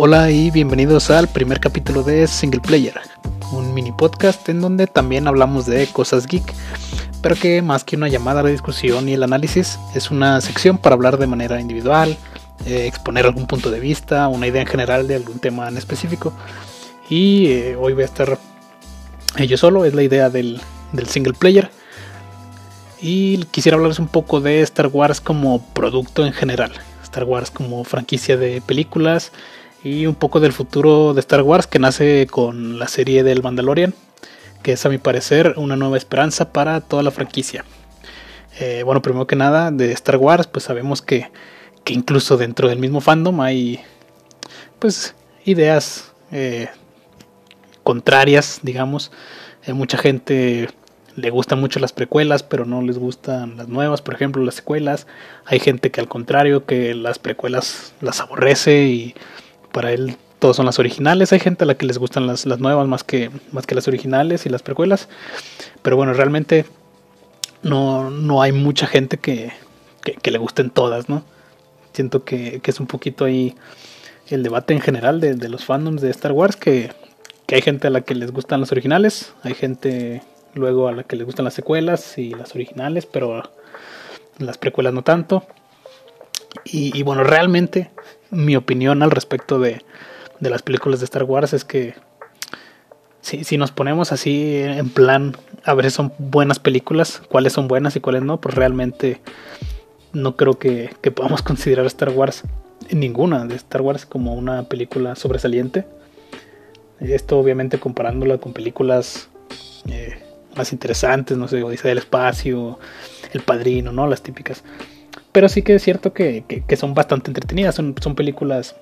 Hola y bienvenidos al primer capítulo de Single Player, un mini podcast en donde también hablamos de cosas geek, pero que más que una llamada a la discusión y el análisis, es una sección para hablar de manera individual, eh, exponer algún punto de vista, una idea en general de algún tema en específico. Y eh, hoy voy a estar eh, yo solo, es la idea del, del single player. Y quisiera hablarles un poco de Star Wars como producto en general. Star Wars como franquicia de películas y un poco del futuro de Star Wars que nace con la serie del Mandalorian, que es a mi parecer una nueva esperanza para toda la franquicia. Eh, bueno, primero que nada, de Star Wars, pues sabemos que, que incluso dentro del mismo fandom hay pues ideas eh, contrarias, digamos. Hay mucha gente le gustan mucho las precuelas, pero no les gustan las nuevas, por ejemplo, las secuelas. Hay gente que al contrario, que las precuelas las aborrece y para él todos son las originales. Hay gente a la que les gustan las, nuevas más que, más que las originales y las precuelas. Pero bueno, realmente no, no hay mucha gente que, que, le gusten todas, ¿no? Siento que, que, es un poquito ahí el debate en general de, de los fandoms de Star Wars, que hay gente a la que les gustan las originales, hay gente luego a la que les gustan las secuelas y las originales, pero las precuelas no tanto. Y, bueno, realmente mi opinión al respecto de, de, las películas de Star Wars es que si, si, nos ponemos así en plan a ver si son buenas películas, cuáles son buenas y cuáles no, pues realmente no creo que, que podamos considerar Star Wars ninguna de Star Wars como una película sobresaliente. Esto obviamente comparándola con películas eh, más interesantes, no sé, Odisea del Espacio, El Padrino, ¿no? Las típicas. Pero sí que es cierto que, son bastante entretenidas, son, son, películas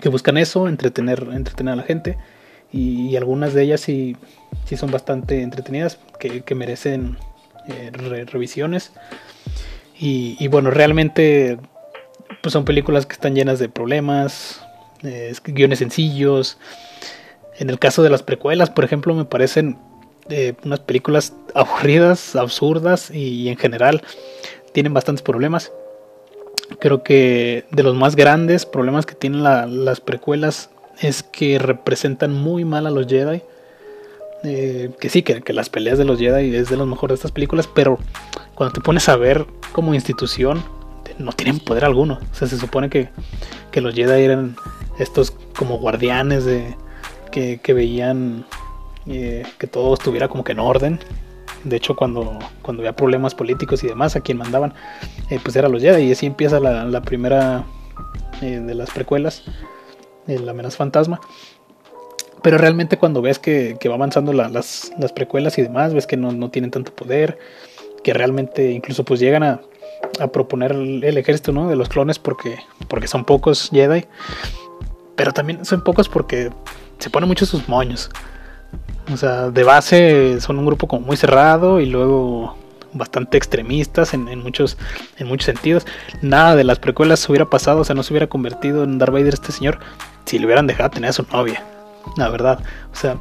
que buscan eso, entretener, entretener a la gente. Y, algunas de ellas sí, sí son bastante entretenidas, que, merecen eh, revisiones. Y, bueno, realmente pues son películas que están llenas de problemas, eh, guiones sencillos. En el caso de las precuelas, por ejemplo, me parecen unas películas aburridas, absurdas y en general tienen bastantes problemas. Creo que de los más grandes problemas que tienen las precuelas es que representan muy mal a los Jedi. Eh, que sí, que, las peleas de los Jedi es de los mejores de estas películas, pero cuando te pones a ver como institución, no tienen poder alguno. O sea, se supone que, que los Jedi eran estos como guardianes de que, que veían eh, que todo estuviera como que en orden. De hecho, cuando, cuando había problemas políticos y demás, a quien mandaban, eh, pues era los Jedi. Y así empieza la, primera eh, de las precuelas, la amenaza fantasma. Pero realmente cuando ves que, va avanzando las, precuelas y demás, ves que no, tienen tanto poder, que realmente incluso pues llegan a, proponer el, ejército ¿no? de los clones porque, porque son pocos Jedi. Pero también son pocos porque se ponen mucho sus moños. O sea, de base son un grupo como muy cerrado y luego bastante extremistas en, muchos, en muchos sentidos. Nada de las precuelas hubiera pasado, o sea, no se hubiera convertido en Darth Vader este señor si le hubieran dejado tener a su novia. La verdad. O sea,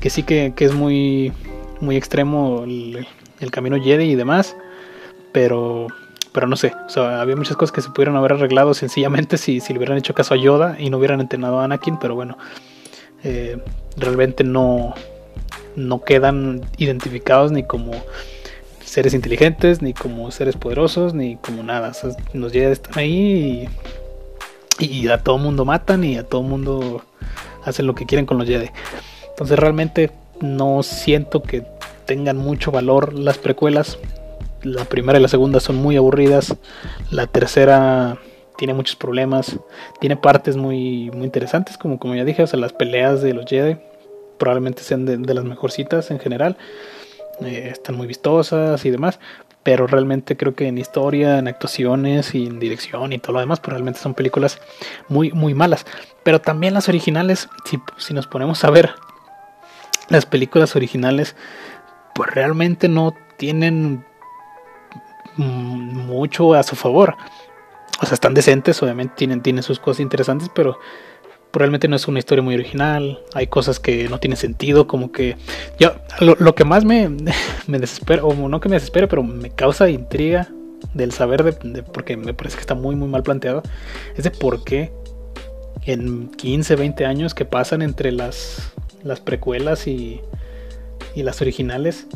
que sí que, es muy, muy extremo el, camino Jedi y demás. Pero, pero no sé. O sea, había muchas cosas que se pudieron haber arreglado sencillamente si, si le hubieran hecho caso a Yoda y no hubieran entrenado a Anakin. Pero bueno, eh, realmente no, no quedan identificados ni como seres inteligentes, ni como seres poderosos, ni como nada. los Jedi están ahí y, a todo mundo matan y a todo mundo hacen lo que quieren con los Jedi. Entonces realmente no siento que tengan mucho valor las precuelas. La primera y la segunda son muy aburridas. La tercera tiene muchos problemas. Tiene partes muy, muy interesantes, como, como ya dije, o sea, las peleas de los Jedi probablemente sean de, las mejorcitas en general. Eh, están muy vistosas y demás. Pero realmente creo que en historia, en actuaciones y en dirección y todo lo demás, pues realmente son películas muy, muy malas. Pero también las originales, si, si nos ponemos a ver las películas originales, pues realmente no tienen mucho a su favor. O sea, están decentes, obviamente tienen, tienen sus cosas interesantes, pero realmente no es una historia muy original, hay cosas que no tienen sentido, como que yo lo, que más me, me, desespera, o no que me desespera, pero me causa intriga del saber de, porque me parece que está muy muy mal planteado, es de por qué en 15, 20 años que pasan entre las, las precuelas y, y las originales,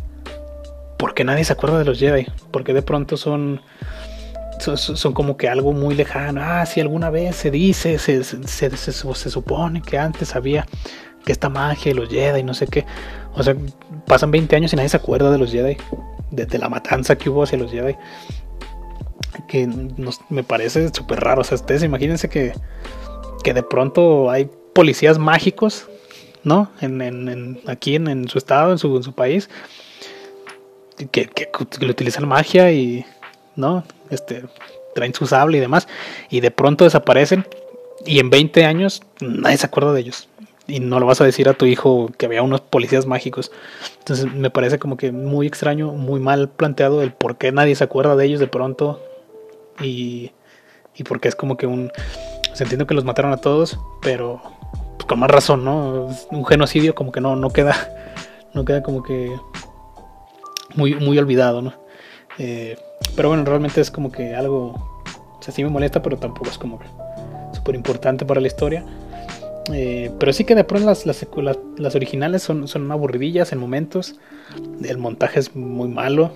porque nadie se acuerda de los Jedi, porque de pronto son, son, como que algo muy lejano, ah, si alguna vez se dice, se, se, se, supone que antes había que esta magia de los Jedi, no sé qué, o sea, pasan 20 años y nadie se acuerda de los Jedi, desde la matanza que hubo hacia los Jedi que me parece súper raro. O sea, ustedes imagínense que, que de pronto hay policías mágicos, ¿no? En, aquí en, su estado, en su, en su país, que, que, que, utilizan magia y, ¿no? Este, traen su sable y demás, y de pronto desaparecen, y en 20 años nadie se acuerda de ellos. Y no lo vas a decir a tu hijo que había unos policías mágicos. Entonces me parece como que muy extraño, muy mal planteado el por qué nadie se acuerda de ellos de pronto. Y, y porque es como que un se entiende que los mataron a todos, pero pues, con más razón, ¿no? Un genocidio como que no, no queda, no queda como que muy, muy olvidado, ¿no? Eh, pero bueno, realmente es como que algo, o sea, sí me molesta, pero tampoco es como súper importante para la historia. Eh, pero sí que de pronto las, las, las, originales son, son aburridillas en momentos. El montaje es muy malo,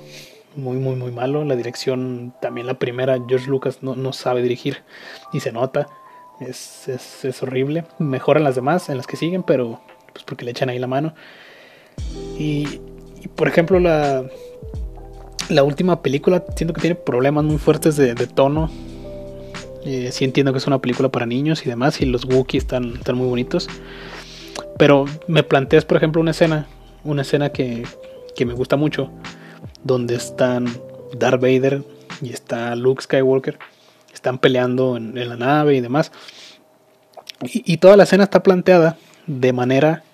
muy, muy, muy malo. La dirección, también la primera, George Lucas no, no sabe dirigir y se nota. Es, es, horrible. Mejoran las demás en las que siguen, pero pues porque le echan ahí la mano. Y, por ejemplo, la, la última película siento que tiene problemas muy fuertes de, tono. Eh, sí entiendo que es una película para niños y demás, y los Wookiee están, están muy bonitos. Pero me planteas, por ejemplo, una escena, una escena que, que me gusta mucho, donde están Darth Vader y está Luke Skywalker están peleando en, la nave y demás. Y, toda la escena está planteada de manera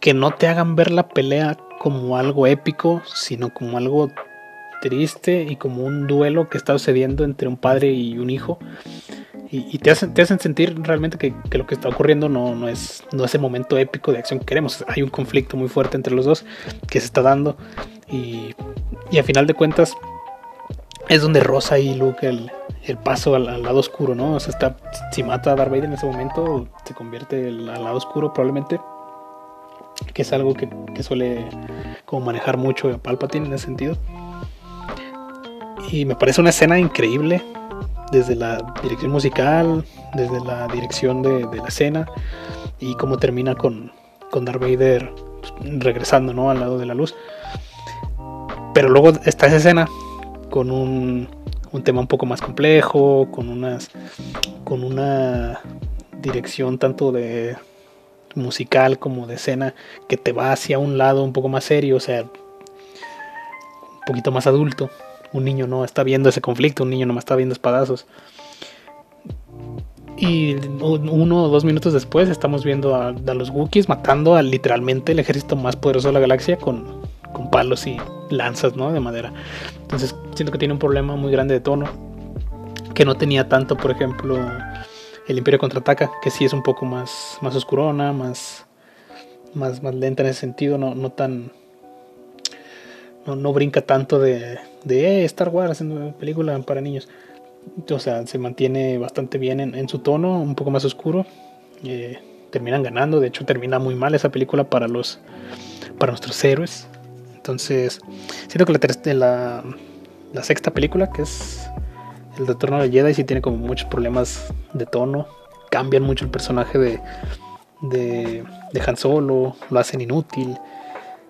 que no te hagan ver la pelea como algo épico, sino como algo triste y como un duelo que está sucediendo entre un padre y un hijo. Y, te, hacen, te hacen sentir realmente que, lo que está ocurriendo no, no, es, no es el momento épico de acción que queremos. Hay un conflicto muy fuerte entre los dos que se está dando. Y, y a final de cuentas, es donde Rosa y Luke el, paso al, lado oscuro, ¿no? O sea, está, si mata a Darth Vader en ese momento, se convierte al lado oscuro probablemente. Que es algo que, suele como manejar mucho Palpatine en ese sentido. Y me parece una escena increíble. Desde la dirección musical, desde la dirección de, la escena. Y cómo termina con, con Darth Vader regresando, ¿no? Al lado de la luz. Pero luego está esa escena con un, tema un poco más complejo, con unas con una dirección tanto de musical como de escena que te va hacia un lado un poco más serio, o sea, un poquito más adulto. Un niño no está viendo ese conflicto, un niño no está viendo espadazos. Y uno o dos minutos después estamos viendo a, a los Wookiees matando a literalmente el ejército más poderoso de la galaxia con, con palos y lanzas, ¿no? De madera. Entonces siento que tiene un problema muy grande de tono. Que no tenía tanto, por ejemplo, el Imperio contraataca, que sí es un poco más, más oscurona, más, más, más lenta en ese sentido, no, no tan. No, no brinca tanto de, de eh, Star Wars haciendo película para niños. O sea, se mantiene bastante bien en, su tono, un poco más oscuro. Eh, terminan ganando, de hecho termina muy mal esa película para los para nuestros héroes. Entonces, siento que la, la, sexta película, que es El Retorno de Jedi, sí tiene como muchos problemas de tono. Cambian mucho el personaje de, de, Han Solo, lo hacen inútil.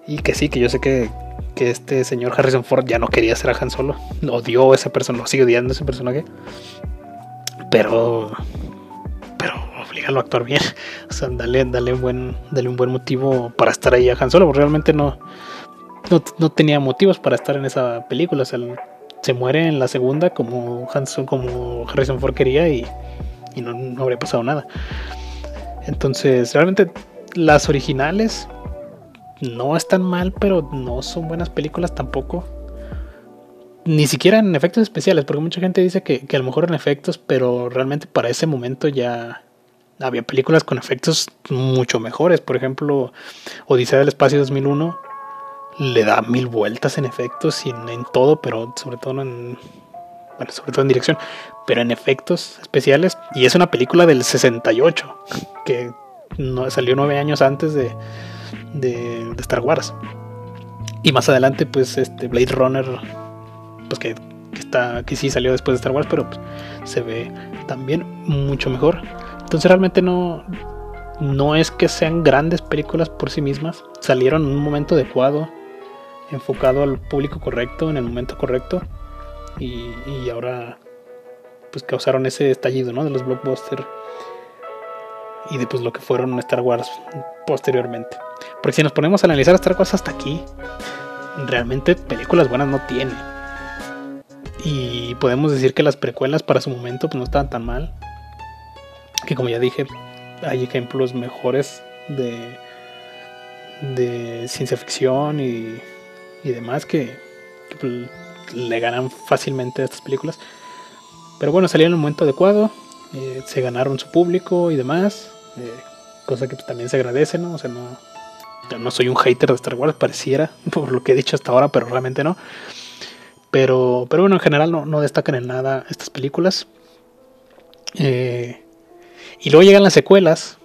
Y que sí, que yo sé que, que este señor Harrison Ford ya no quería ser a Han Solo. Odió a esa persona, lo sigue odiando ese personaje. Pero. Pero a actuar bien. O sea, dale, dale, un buen, dale un buen motivo para estar ahí a Han Solo. Porque realmente no no, tenía motivos para estar en esa película. O sea, se muere en la segunda como Hanson, como Harrison Ford quería y, no, habría pasado nada. Entonces, realmente las originales no están mal, pero no son buenas películas tampoco. Ni siquiera en efectos especiales, porque mucha gente dice que, que a lo mejor en efectos, pero realmente para ese momento ya había películas con efectos mucho mejores. Por ejemplo, Odisea del Espacio 2001 le da mil vueltas en efectos y en, todo, pero sobre todo en. Bueno, sobre todo en dirección. pero en efectos especiales. Y es una película del 68, que no, salió nueve años antes de, de, Star Wars. Y más adelante, pues, este Blade Runner, pues que, está, que sí salió después de Star Wars, pero pues, se ve también mucho mejor. Entonces realmente no, no es que sean grandes películas por sí mismas. Salieron en un momento adecuado, enfocado al público correcto, en el momento correcto. Y, y ahora pues causaron ese estallido, ¿no? De los blockbusters y de pues lo que fueron Star Wars posteriormente. Porque si nos ponemos a analizar Star Wars hasta aquí, realmente películas buenas no tiene. Y podemos decir que las precuelas para su momento pues no estaban tan mal. Que como ya dije, hay ejemplos mejores de, de ciencia ficción y, y demás que, pues, le ganan fácilmente a estas películas. Pero bueno, salieron en el momento adecuado, eh, se ganaron su público y demás. Eh, cosa que pues, también se agradece, ¿no? O sea, no, no soy un hater de Star Wars, pareciera, por lo que he dicho hasta ahora, pero realmente no. Pero, pero bueno, en general no, no destacan en nada estas películas. Eh, y luego llegan las secuelas,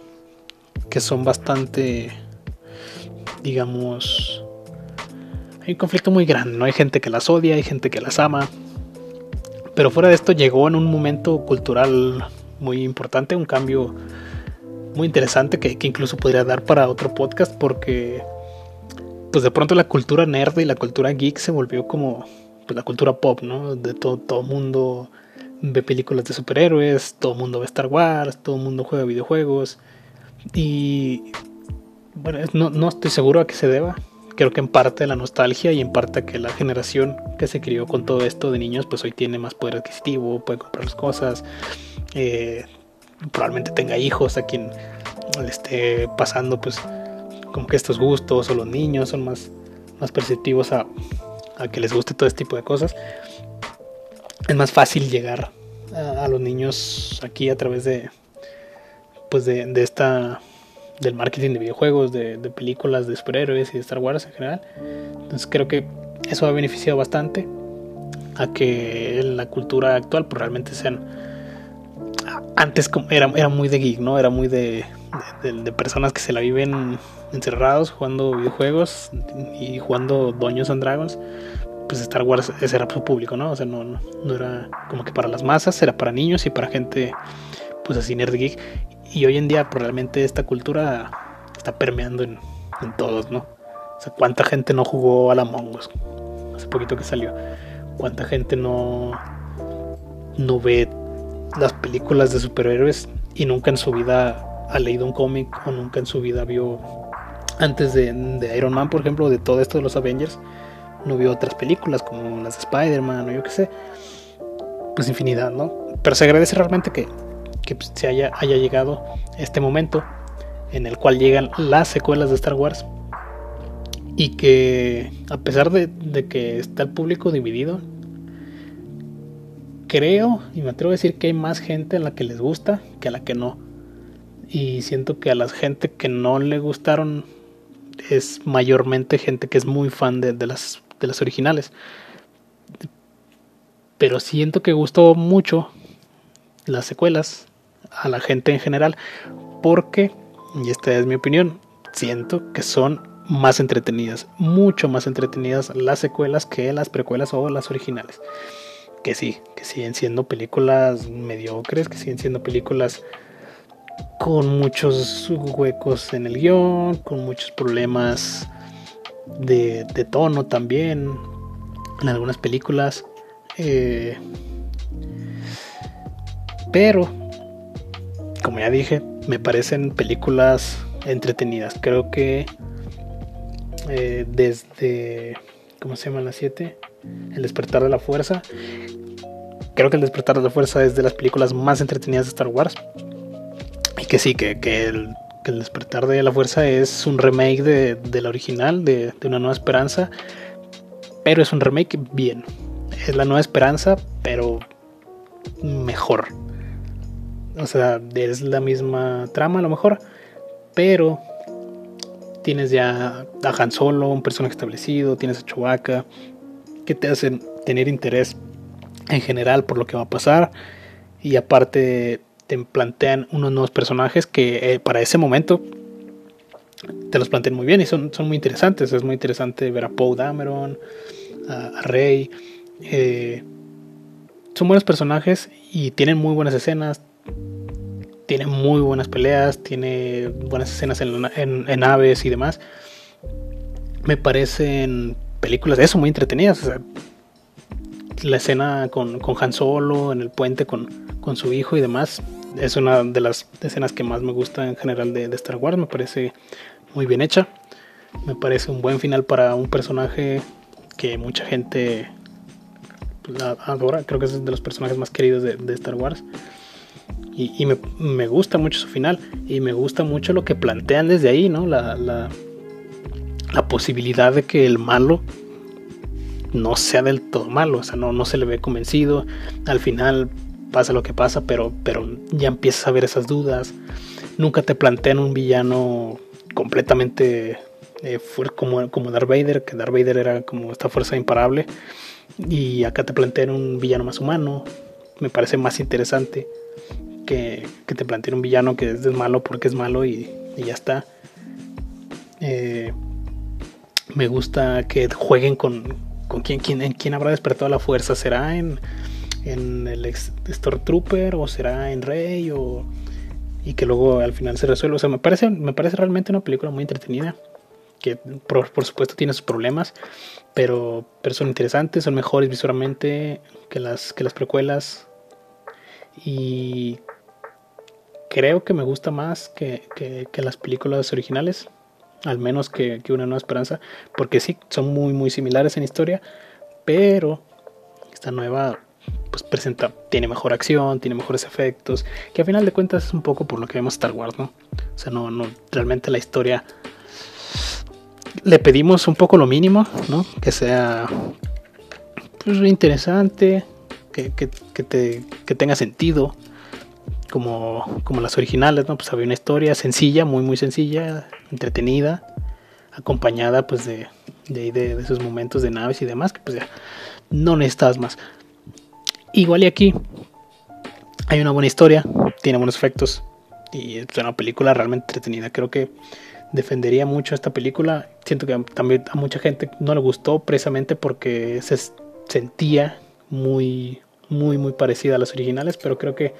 que son bastante, digamos, hay un conflicto muy grande, ¿no? Hay gente que las odia, hay gente que las ama. Pero fuera de esto llegó en un momento cultural muy importante, un cambio muy interesante que, incluso podría dar para otro podcast porque pues de pronto la cultura nerd y la cultura geek se volvió como pues, la cultura pop, ¿no? De todo, todo mundo ve películas de superhéroes, todo mundo ve Star Wars, todo mundo juega videojuegos y bueno, no, no estoy seguro a qué se deba. Creo que en parte la nostalgia y en parte que la generación que se crió con todo esto de niños, pues hoy tiene más poder adquisitivo, puede comprar las cosas, eh, probablemente tenga hijos a quien le esté pasando pues como que estos gustos o los niños son más, más perceptivos a, que les guste todo este tipo de cosas. Es más fácil llegar a, los niños aquí a través de pues de, de, esta del marketing de videojuegos, de, películas de superhéroes y de Star Wars en general. Entonces creo que eso ha beneficiado bastante a que la cultura actual pues, realmente sean antes era, era muy de geek, ¿no? Era muy de, personas que se la viven encerrados jugando videojuegos y jugando Doños and Dragons. Pues Star Wars ese era su público, ¿no? O sea, no, no, era como que para las masas, era para niños y para gente, pues así nerd geek. Y hoy en día, pues realmente esta cultura está permeando en, todos, ¿no? O sea, ¿cuánta gente no jugó a la Us? Hace poquito que salió. ¿Cuánta gente no, no ve las películas de superhéroes y nunca en su vida ha leído un cómic o nunca en su vida vio antes de, Iron Man, por ejemplo, de todo esto de los Avengers, no vio otras películas como las de Spider-Man o yo qué sé, pues infinidad, ¿no? Pero se agradece realmente que, que pues, se haya, haya llegado este momento en el cual llegan las secuelas de Star Wars y que a pesar de, de que está el público dividido, creo y me atrevo a decir que hay más gente a la que les gusta que a la que no. Y siento que a la gente que no le gustaron es mayormente gente que es muy fan de, las, de las originales. Pero siento que gustó mucho las secuelas a la gente en general porque, y esta es mi opinión, siento que son más entretenidas, mucho más entretenidas las secuelas que las precuelas o las originales que sí, que siguen siendo películas mediocres, que siguen siendo películas con muchos huecos en el guion, con muchos problemas de, tono también en algunas películas. Eh, pero, como ya dije, me parecen películas entretenidas. Creo que eh, desde, ¿cómo se llama las 7? El despertar de la fuerza. Creo que El despertar de la fuerza es de las películas más entretenidas de Star Wars. Y que sí, que, el, despertar de la fuerza es un remake de, la original, de, Una Nueva Esperanza. Pero es un remake bien. Es la Nueva Esperanza, pero mejor. O sea, es la misma trama a lo mejor. Pero tienes ya a Han Solo, un personaje establecido, tienes a Chewbacca, que te hacen tener interés en general por lo que va a pasar. y aparte te plantean unos nuevos personajes que eh, para ese momento te los plantean muy bien y son, son muy interesantes. Es muy interesante ver a Poe Dameron, a, Rey. Eh, son buenos personajes y tienen muy buenas escenas. Tienen muy buenas peleas, tiene buenas escenas en, en, aves y demás. Me parecen películas de eso muy entretenidas. la escena con, con Han Solo en el puente con, con su hijo y demás es una de las escenas que más me gusta en general de, Star Wars. Me parece muy bien hecha. Me parece un buen final para un personaje que mucha gente pues, adora. Creo que es de los personajes más queridos de, Star Wars. Y, me, gusta mucho su final. Y me gusta mucho lo que plantean desde ahí, ¿no? La, la, posibilidad de que el malo no sea del todo malo. O sea, no, no se le ve convencido. Al final pasa lo que pasa, pero, pero ya empiezas a ver esas dudas. Nunca te plantean un villano completamente eh, como, como Darth Vader, que Darth Vader era como esta fuerza imparable. Y acá te plantean un villano más humano. Me parece más interesante que, te planteen un villano que es malo porque es malo y, ya está. Eh, me gusta que jueguen con, con quién, habrá despertado la fuerza. ¿Será en, en el Stormtrooper o será en Rey o y que luego al final se resuelve. O sea, me parece, me parece realmente una película muy entretenida. Que por, supuesto tiene sus problemas, pero, pero son interesantes, son mejores visualmente que las, que las precuelas. Y creo que me gusta más que, que, las películas originales, al menos que, que, Una Nueva Esperanza, porque sí, son muy, muy similares en historia, pero esta nueva pues presenta, tiene mejor acción, tiene mejores efectos, que a final de cuentas es un poco por lo que vemos Star Wars, ¿no? O sea, no, no, realmente la historia le pedimos un poco lo mínimo, ¿no? Que sea pues, interesante, que, te, que tenga sentido, como, como las originales, ¿no? Pues había una historia sencilla, muy, muy sencilla, entretenida, acompañada pues de, de, de, esos momentos de naves y demás, que pues ya no necesitas más. Igual y aquí hay una buena historia, tiene buenos efectos y es una película realmente entretenida. Creo que defendería mucho esta película. Siento que también a mucha gente no le gustó precisamente porque se sentía muy, muy, muy parecida a las originales, pero creo que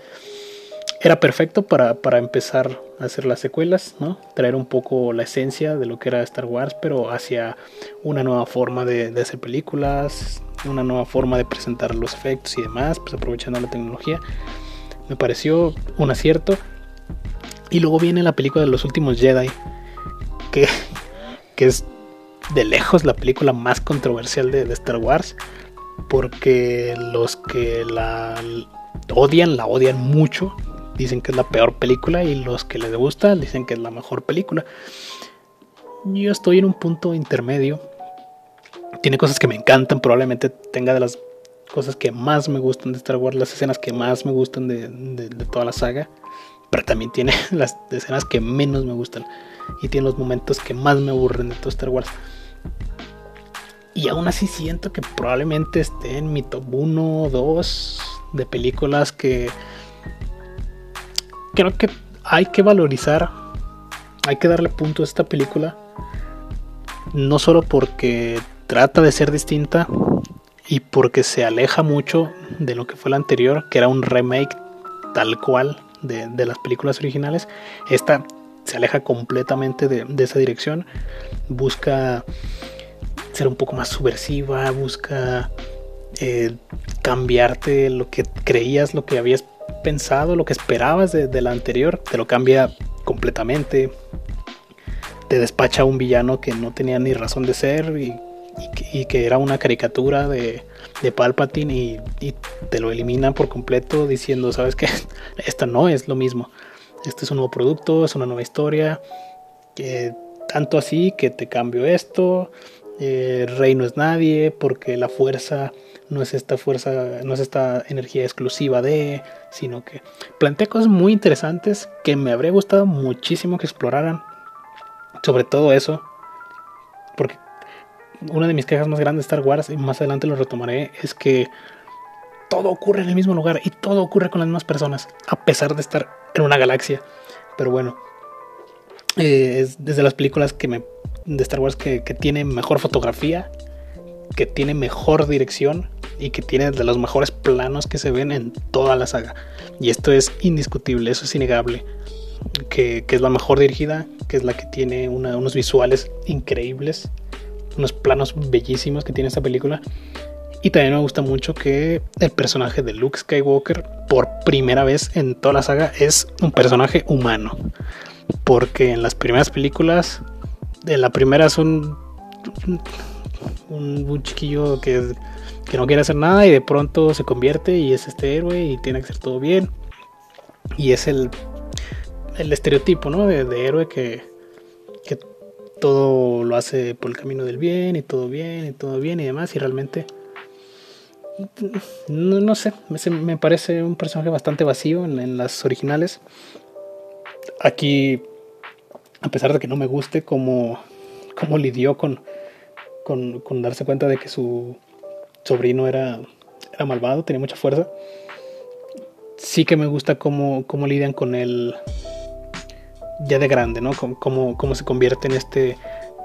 era perfecto para, empezar a hacer las secuelas, ¿no? Traer un poco la esencia de lo que era Star Wars, pero hacia una nueva forma de, de hacer películas, una nueva forma de presentar los efectos y demás, pues aprovechando la tecnología. Me pareció un acierto. Y luego viene la película de los últimos Jedi, que, que es de lejos la película más controversial de, Star Wars, porque los que la odian, la odian mucho, dicen que es la peor película, y los que les gusta dicen que es la mejor película. Yo estoy en un punto intermedio, tiene cosas que me encantan, probablemente tenga de las cosas que más me gustan de Star Wars, las escenas que más me gustan de, toda la saga, pero también tiene las escenas que menos me gustan y tiene los momentos que más me aburren de todo Star Wars. Y aún así siento que probablemente esté en mi top 1 o 2 de películas que creo que hay que valorizar, hay que darle punto a esta película, no solo porque trata de ser distinta y porque se aleja mucho de lo que fue la anterior, que era un remake tal cual de, las películas originales. Esta se aleja completamente de, esa dirección, busca ser un poco más subversiva, busca eh, cambiarte lo que creías, lo que habías pensado, lo que esperabas de, la anterior, te lo cambia completamente. Te despacha a un villano que no tenía ni razón de ser y que, era una caricatura de, de Palpatine y, te lo eliminan por completo diciendo, sabes que esta no es lo mismo, este es un nuevo producto, es una nueva historia, tanto así que te cambio esto, eh, Rey no es nadie porque la fuerza no es esta fuerza, no es esta energía exclusiva de, sino que plantea cosas muy interesantes que me habría gustado muchísimo que exploraran. Sobre todo eso, porque una de mis quejas más grandes de Star Wars, y más adelante lo retomaré, es que todo ocurre en el mismo lugar y todo ocurre con las mismas personas, a pesar de estar en una galaxia. Pero bueno, eh, es desde las películas que me, de Star Wars que, tiene mejor fotografía, que tiene mejor dirección y que tiene de los mejores planos que se ven en toda la saga. Y esto es indiscutible, eso es innegable. Que, que es la mejor dirigida, que es la que tiene unos visuales increíbles, unos planos bellísimos que tiene esta película. Y también me gusta mucho que el personaje de Luke Skywalker, por primera vez en toda la saga, es un personaje humano. Porque en las primeras películas, en la primera es un, un, chiquillo que, que no quiere hacer nada y de pronto se convierte y es este héroe y tiene que hacer todo bien. Y es el, el estereotipo, ¿no? De, de héroe que, que todo lo hace por el camino del bien y todo bien y todo bien y demás. Y realmente no, no sé, me, parece un personaje bastante vacío en, las originales. Aquí, a pesar de que no me guste cómo, cómo lidió con, con, darse cuenta de que su sobrino era, era malvado, tenía mucha fuerza, sí que me gusta cómo, cómo lidian con él ya de grande, ¿no? Cómo, cómo se convierte en este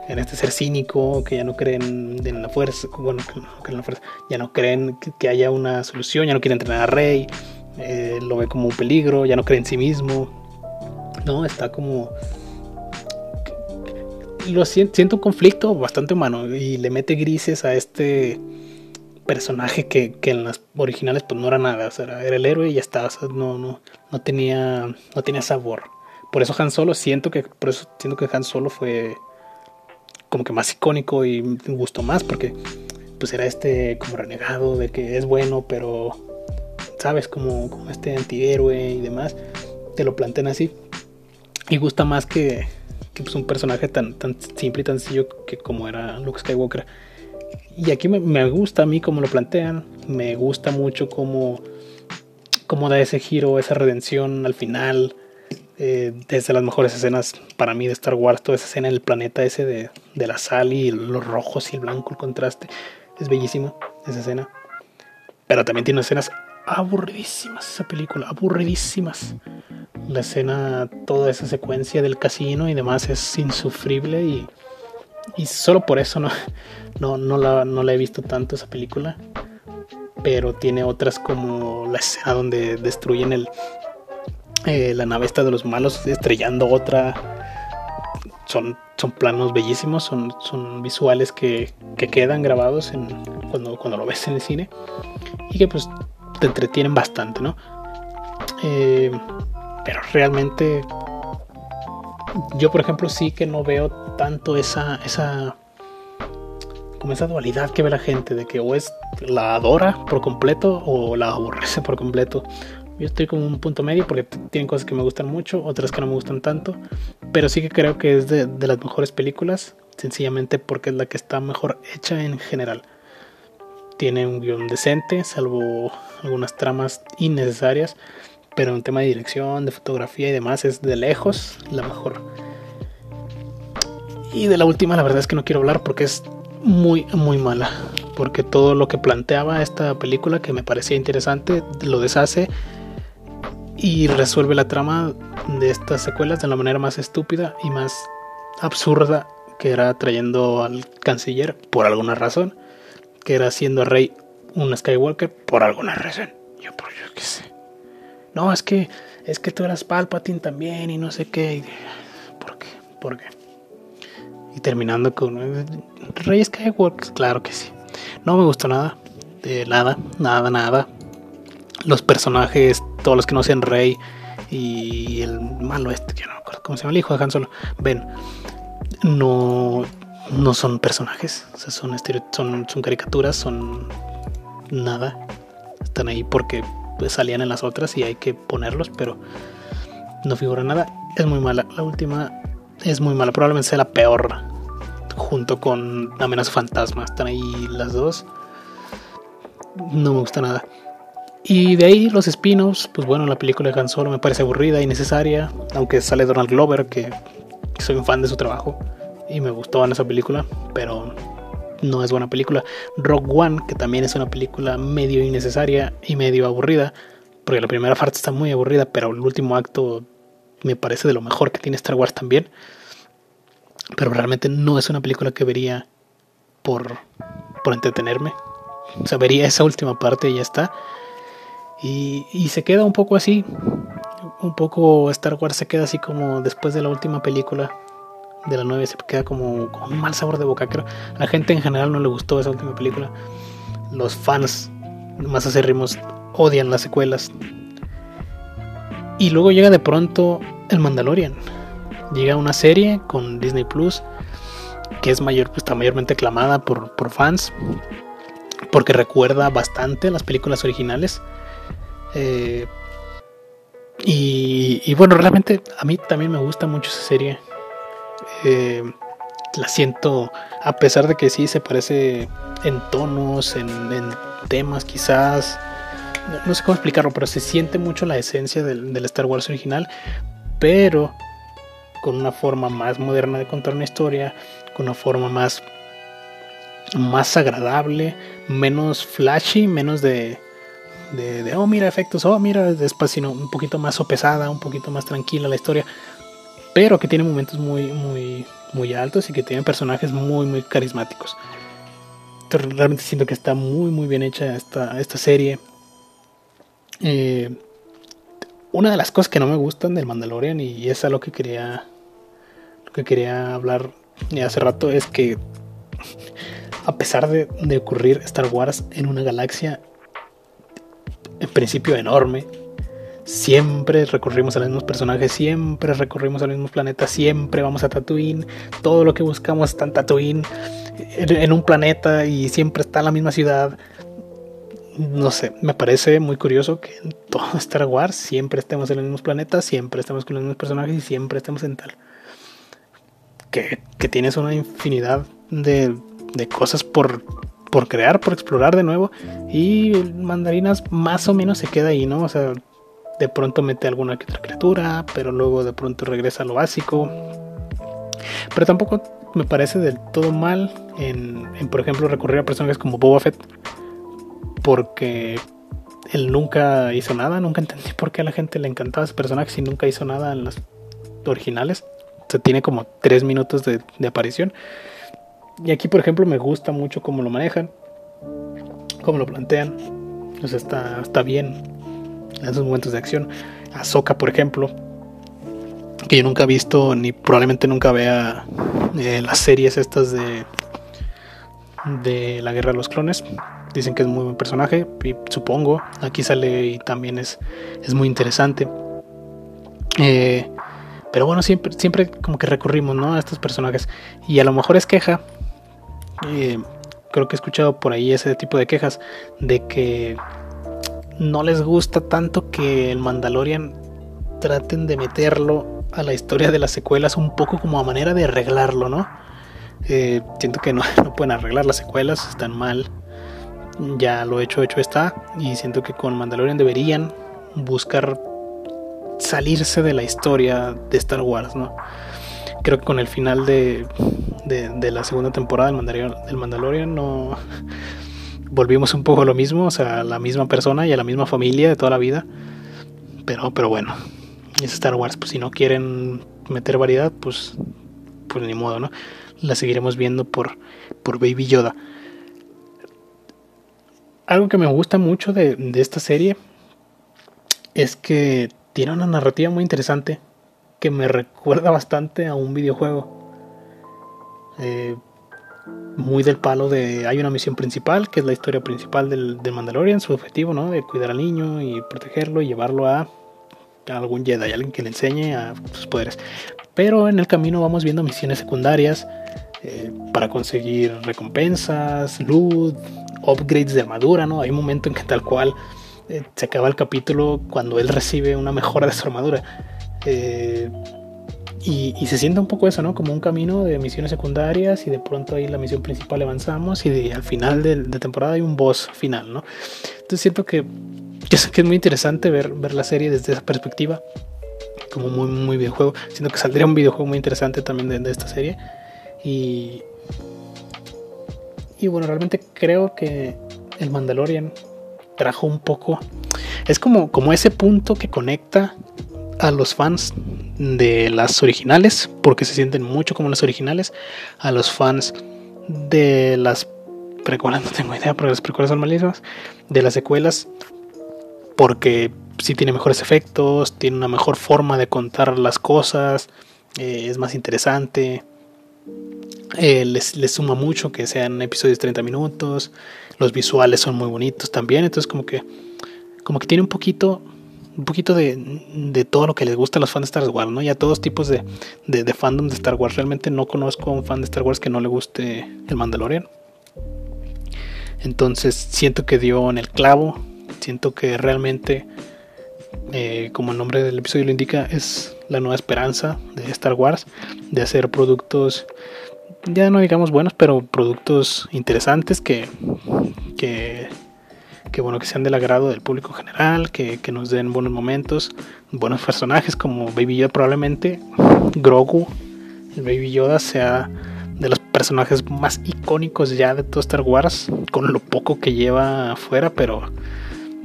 en este ser cínico, que ya no creen en la fuerza, bueno, no creen en ya no creen que, haya una solución, ya no quiere entrenar a Rey, eh, lo ve como un peligro, ya no cree en sí mismo, ¿no? Está como... Lo siento, siento un conflicto bastante humano y le mete grises a este personaje que, en las originales pues no era nada, o sea, era, el héroe y ya está, no, no, no, tenía, no tenía sabor. Por eso Han Solo siento que, por eso siento que Han Solo fue como que más icónico y me gustó más porque pues era este como renegado de que es bueno, pero sabes, como, como este antihéroe y demás, te lo plantean así. Y gusta más que, que pues, un personaje tan, tan simple y tan sencillo que como era Luke Skywalker. Y aquí me, me gusta a mí como lo plantean, me gusta mucho como, como da ese giro, esa redención al final eh, desde las mejores escenas para mí de Star Wars, toda esa escena en el planeta ese de, de, la sal y los rojos y el blanco, el contraste. Es bellísimo esa escena. Pero también tiene escenas aburridísimas esa película, aburridísimas. La escena, toda esa secuencia del casino y demás es insufrible y, y solo por eso no, no, no, la, no la he visto tanto esa película. Pero tiene otras como la escena donde destruyen el, eh, la nave está de los malos estrellando otra. Son, son planos bellísimos, son, son visuales que, que quedan grabados en, cuando, cuando lo ves en el cine y que pues te entretienen bastante, ¿no? Eh, pero realmente yo por ejemplo sí que no veo tanto esa, esa como esa dualidad que ve la gente de que o es la adora por completo o la aborrece por completo yo estoy como un punto medio porque tienen cosas que me gustan mucho, otras que no me gustan tanto. Pero sí que creo que es de, las mejores películas, sencillamente porque es la que está mejor hecha en general. Tiene un guion decente, salvo algunas tramas innecesarias. Pero en tema de dirección, de fotografía y demás, es de lejos la mejor. Y de la última, la verdad es que no quiero hablar porque es muy, muy mala. Porque todo lo que planteaba esta película, que me parecía interesante, lo deshace y resuelve la trama de estas secuelas de la manera más estúpida y más absurda que era trayendo al canciller por alguna razón, que era haciendo a Rey un Skywalker por alguna razón. Yo por yo qué sé. No, es que es que tú eras Palpatine también y no sé qué. ¿Por qué? ¿Por qué? Y terminando con Rey Skywalker, claro que sí. No me gustó nada, de nada, nada, nada. Los personajes todos los que no sean Rey y el malo este, que no me acuerdo cómo se llama, el hijo de Han Solo, ven, no, no son personajes, son, son, son caricaturas, son nada, están ahí porque salían en las otras y hay que ponerlos, pero no figura nada, es muy mala, la última es muy mala, probablemente sea la peor, junto con Amenaza Fantasma, están ahí las dos, no me gusta nada. Y de ahí los spin-offs, pues bueno, la película de Han Solo me parece aburrida y necesaria, aunque sale Donald Glover, que, soy un fan de su trabajo y me gustó en esa película, pero no es buena película. Rogue One, que también es una película medio innecesaria y medio aburrida, porque la primera parte está muy aburrida, pero el último acto me parece de lo mejor que tiene Star Wars también. Pero realmente no es una película que vería por, por entretenerme. O sea, vería esa última parte y ya está. Y, y se queda un poco así. Un poco Star Wars se queda así como después de la última película de la 9 se queda como con un mal sabor de boca. Creo. A la gente en general no le gustó esa última película. Los fans más acérrimos odian las secuelas. Y luego llega de pronto el Mandalorian. Llega una serie con Disney Plus que es mayor, pues, está mayormente aclamada por, por fans porque recuerda bastante las películas originales. Eh, y, y, bueno, realmente a mí también me gusta mucho esa serie. Eh, la siento, a pesar de que sí se parece en tonos, en, temas quizás, no, sé cómo explicarlo, pero se siente mucho la esencia del, Star Wars original, pero con una forma más moderna de contar una historia, con una forma más, más agradable, menos flashy, menos de, de, oh mira efectos, oh mira despacio, un poquito más sopesada, un poquito más tranquila la historia pero que tiene momentos muy, muy, muy altos y que tiene personajes muy, muy carismáticos. realmente siento que está muy, muy bien hecha esta, esta serie. Eh, una de las cosas que no me gustan del Mandalorian, y es a lo que quería, lo que quería hablar hace rato, es que a pesar de, de ocurrir Star Wars en una galaxia en principio enorme, Siempre recurrimos a los mismos personajes, siempre recurrimos a los mismos planetas, siempre vamos a Tatooine. Todo lo que buscamos está en Tatooine, en un planeta y siempre está en la misma ciudad. No sé, me parece muy curioso que en todo Star Wars siempre estemos en los mismos planetas, siempre estemos con los mismos personajes y siempre estemos en tal. Que, tienes una infinidad de, de cosas por, por crear, por explorar de nuevo. Y Mandarinas más o menos se queda ahí, ¿no? O sea, de pronto mete alguna otra criatura, pero luego de pronto regresa a lo básico. Pero tampoco me parece del todo mal en, por ejemplo, recurrir a personajes como Boba Fett, porque él nunca hizo nada, nunca entendí por qué a la gente le encantaba ese personaje si nunca hizo nada en las originales. O sea, tiene como tres minutos de, aparición. Y aquí, por ejemplo, me gusta mucho cómo lo manejan, cómo lo plantean. O sea, está, está bien en esos momentos de acción. Ahsoka, por ejemplo, que yo nunca he visto ni probablemente nunca vea eh, las series estas de de la guerra de los clones. Dicen que es muy buen personaje y supongo aquí sale y también es, es muy interesante. Eh, pero bueno, siempre, siempre como que recurrimos ¿no? a estos personajes. Y a lo mejor es queja. Eh, creo que he escuchado por ahí ese tipo de quejas de que no les gusta tanto que el Mandalorian traten de meterlo a la historia de las secuelas un poco como a manera de arreglarlo, ¿no? Eh, siento que no, no, pueden arreglar las secuelas, están mal. Ya lo hecho, hecho está. Y siento que con Mandalorian deberían buscar salirse de la historia de Star Wars, ¿no? Creo que con el final de, de, la segunda temporada del Mandalorian no, volvimos un poco a lo mismo, o sea, a la misma persona y a la misma familia de toda la vida. Pero, pero bueno, es Star Wars, pues si no quieren meter variedad, pues, pues ni modo, ¿no? La seguiremos viendo por, por Baby Yoda. Algo que me gusta mucho de, de esta serie es que tiene una narrativa muy interesante que me recuerda bastante a un videojuego. Eh, muy del palo de hay una misión principal, que es la historia principal del, Mandalorian, su objetivo, ¿no? De cuidar al niño y protegerlo y llevarlo a, algún Jedi, alguien que le enseñe a sus poderes. Pero en el camino vamos viendo misiones secundarias eh, para conseguir recompensas, loot, upgrades de armadura, ¿no? Hay un momento en que tal cual eh, se acaba el capítulo cuando él recibe una mejora de su armadura. Eh, y, se siente un poco eso, ¿no? Como un camino de misiones secundarias y de pronto ahí la misión principal avanzamos y al final de, temporada hay un boss final, ¿no? Entonces siento que, que, es, muy interesante ver, ver la serie desde esa perspectiva, como muy, muy videojuego. Siento que saldría un videojuego muy interesante también de, esta serie. Y, Y bueno, realmente creo que el Mandalorian trajo un poco. Es como, como ese punto que conecta a los fans de las originales, porque se sienten mucho como las originales, a los fans de las precuelas, no tengo idea, pero las precuelas son malísimas, de las secuelas, porque sí tiene mejores efectos, tiene una mejor forma de contar las cosas, eh, es más interesante, eh, les, les, suma mucho que sean episodios de 30 minutos, los visuales son muy bonitos también, entonces como que, como que tiene un poquito un poquito de, de, todo lo que les gusta a los fans de Star Wars, ¿no? Y a todos tipos de, de, de, fandom de Star Wars. Realmente no conozco a un fan de Star Wars que no le guste el Mandalorian. Entonces siento que dio en el clavo. Siento que realmente, eh, como el nombre del episodio lo indica, es la nueva esperanza de Star Wars. De hacer productos, ya no digamos buenos, pero productos interesantes que, que que bueno, que sean del agrado del público general, que, nos den buenos momentos, buenos personajes como Baby Yoda, probablemente Grogu, el Baby Yoda sea de los personajes más icónicos ya de todo Star Wars, con lo poco que lleva afuera, pero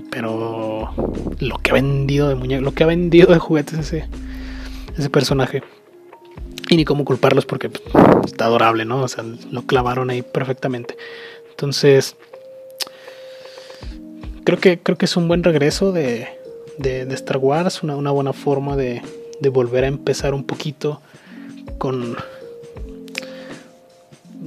pero lo que ha vendido de muñecos, lo que ha vendido de juguetes ese ese personaje. Y ni cómo culparlos porque pues, está adorable, ¿no? O sea, lo clavaron ahí perfectamente. Entonces, creo que, creo que es un buen regreso de, de, Star Wars, una, una buena forma de, de, volver a empezar un poquito con,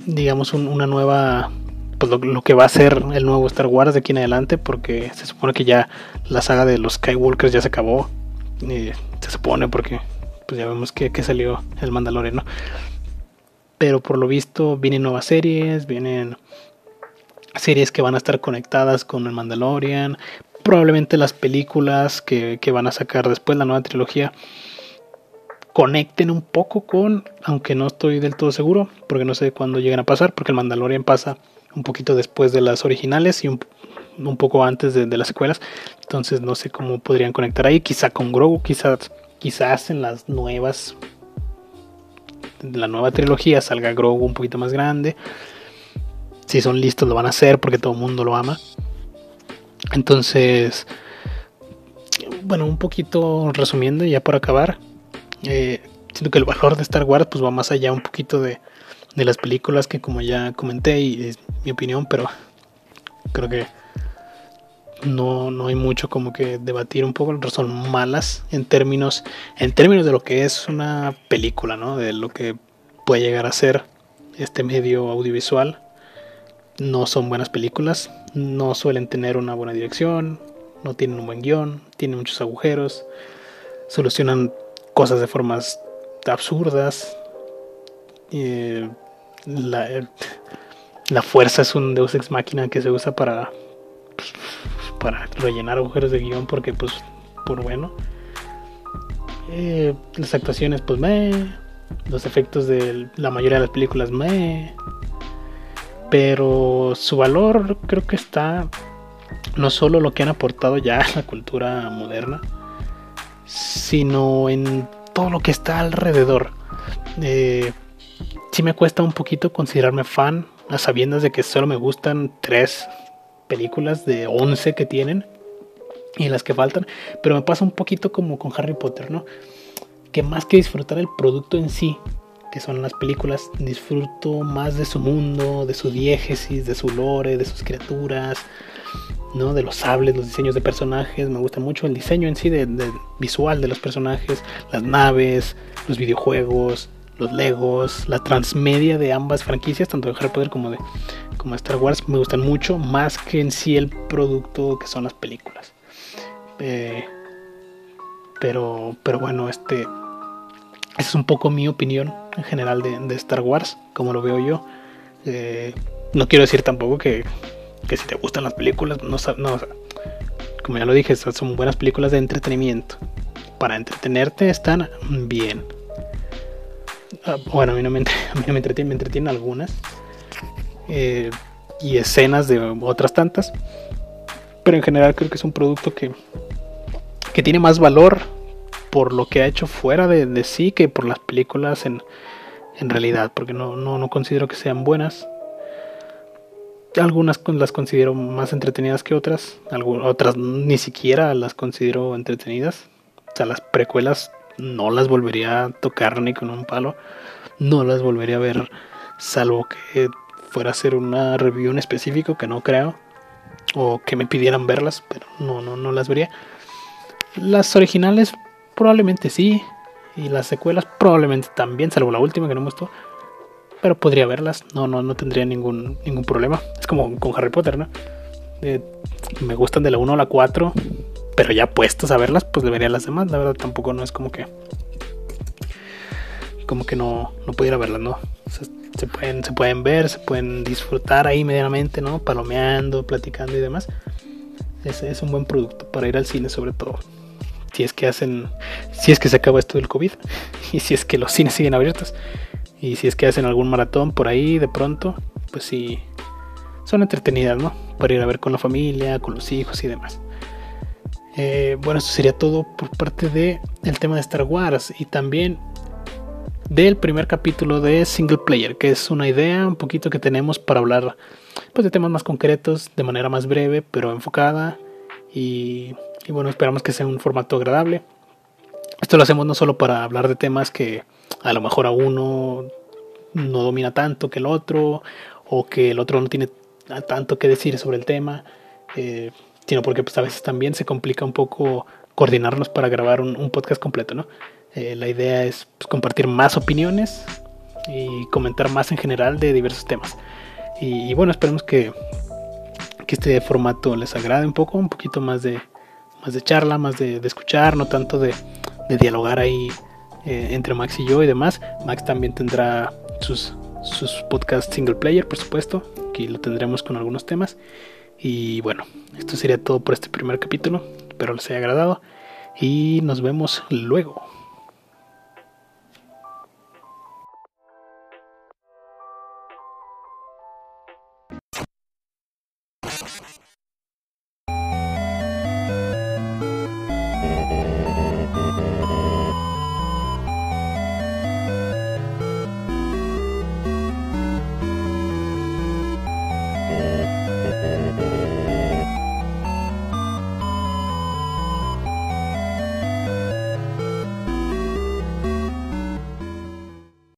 digamos, una nueva, pues lo, que va a ser el nuevo Star Wars de aquí en adelante, porque se supone que ya la saga de los Skywalkers ya se acabó, se supone porque pues ya vemos que, que salió el Mandalorian, ¿no? Pero por lo visto vienen nuevas series, vienen series que van a estar conectadas con el Mandalorian, probablemente las películas que, van a sacar después, la nueva trilogía, conecten un poco con, aunque no estoy del todo seguro, porque no sé cuándo llegan a pasar, porque el Mandalorian pasa un poquito después de las originales y un, poco antes de, las secuelas, entonces no sé cómo podrían conectar ahí, quizá con Grogu, quizás, quizás en las nuevas, la nueva trilogía salga Grogu un poquito más grande, si son listos lo van a hacer porque todo el mundo lo ama. Entonces, bueno, un poquito resumiendo ya por acabar, eh, siento que el valor de Star Wars pues va más allá un poquito de, de las películas que como ya comenté y es mi opinión, pero creo que no, no hay mucho como que debatir un poco, son malas en términos, en términos de lo que es una película, ¿no? De lo que puede llegar a ser este medio audiovisual no son buenas películas, no suelen tener una buena dirección, no tienen un buen guion, tienen muchos agujeros, solucionan cosas de formas absurdas. Eh, la, fuerza es un Deus ex máquina que se usa para para rellenar agujeros de guion porque pues por bueno. Eh, las actuaciones pues me los efectos de la mayoría de las películas me pero su valor creo que está no solo lo que han aportado ya a la cultura moderna, sino en todo lo que está alrededor. Eh, sí me cuesta un poquito considerarme fan, a sabiendas de que solo me gustan tres películas de 11 que tienen y las que faltan, pero me pasa un poquito como con Harry Potter, ¿no? Que más que disfrutar el producto en sí, que son las películas, disfruto más de su mundo, de su diégesis, de su lore, de sus criaturas, ¿no? de los sables, los diseños de personajes. Me gusta mucho el diseño en sí de, visual de los personajes, las naves, los videojuegos, los Legos, la transmedia de ambas franquicias, tanto de Harry Potter como de, como Star Wars, me gustan mucho, más que en sí el producto que son las películas. Eh, pero, pero bueno, este esa es un poco mi opinión en general de, Star Wars, como lo veo yo. Eh, no quiero decir tampoco que, si te gustan las películas, no, no como ya lo dije, son buenas películas de entretenimiento. Para entretenerte están bien. Ah, bueno, a mí no me, a me entretienen, algunas. Eh, y escenas de otras tantas. Pero en general creo que es un producto que, que tiene más valor por lo que ha hecho fuera de, sí que por las películas en, realidad, porque no, no, considero que sean buenas. algunas las considero más entretenidas que otras, otras ni siquiera las considero entretenidas. O sea, las precuelas no las volvería a tocar ni con un palo, no las volvería a ver, salvo que fuera a hacer una review en específico, que no creo, o que me pidieran verlas, pero no, no, no las vería. Las originales probablemente sí, y las secuelas probablemente también, salvo la última que no me gustó. Pero podría verlas, no, no, no tendría ningún, ningún problema. Es como con Harry Potter, ¿no? me gustan de la 1 a la 4, pero ya puestos a verlas, pues debería las demás. La verdad tampoco no es como que... Como que no, no pudiera verlas, ¿no? se, pueden, se pueden ver, se pueden disfrutar ahí medianamente, ¿no? Palomeando, platicando y demás. Ese es un buen producto para ir al cine sobre todo si es que hacen, si es que se acaba esto del COVID y si es que los cines siguen abiertos y si es que hacen algún maratón por ahí de pronto, pues sí, son entretenidas, ¿no? Para ir a ver con la familia, con los hijos y demás. Eh, bueno, esto sería todo por parte de el tema de Star Wars y también del primer capítulo de Single Player, que es una idea un poquito que tenemos para hablar pues, de temas más concretos, de manera más breve, pero enfocada y y bueno, esperamos que sea un formato agradable. Esto lo hacemos no solo para hablar de temas que a lo mejor a uno no domina tanto que el otro, o que el otro no tiene tanto que decir sobre el tema, eh, sino porque pues, a veces también se complica un poco coordinarnos para grabar un, podcast completo, ¿no? Eh, la idea es pues, compartir más opiniones y comentar más en general de diversos temas. Y, bueno, esperemos que, que este formato les agrade un poco, un poquito más de, más de charla, más de, escuchar, no tanto de, dialogar ahí eh, entre Max y yo y demás. Max también tendrá sus, sus podcasts single player, por supuesto. Aquí lo tendremos con algunos temas. Y bueno, esto sería todo por este primer capítulo. Espero les haya agradado. Y nos vemos luego.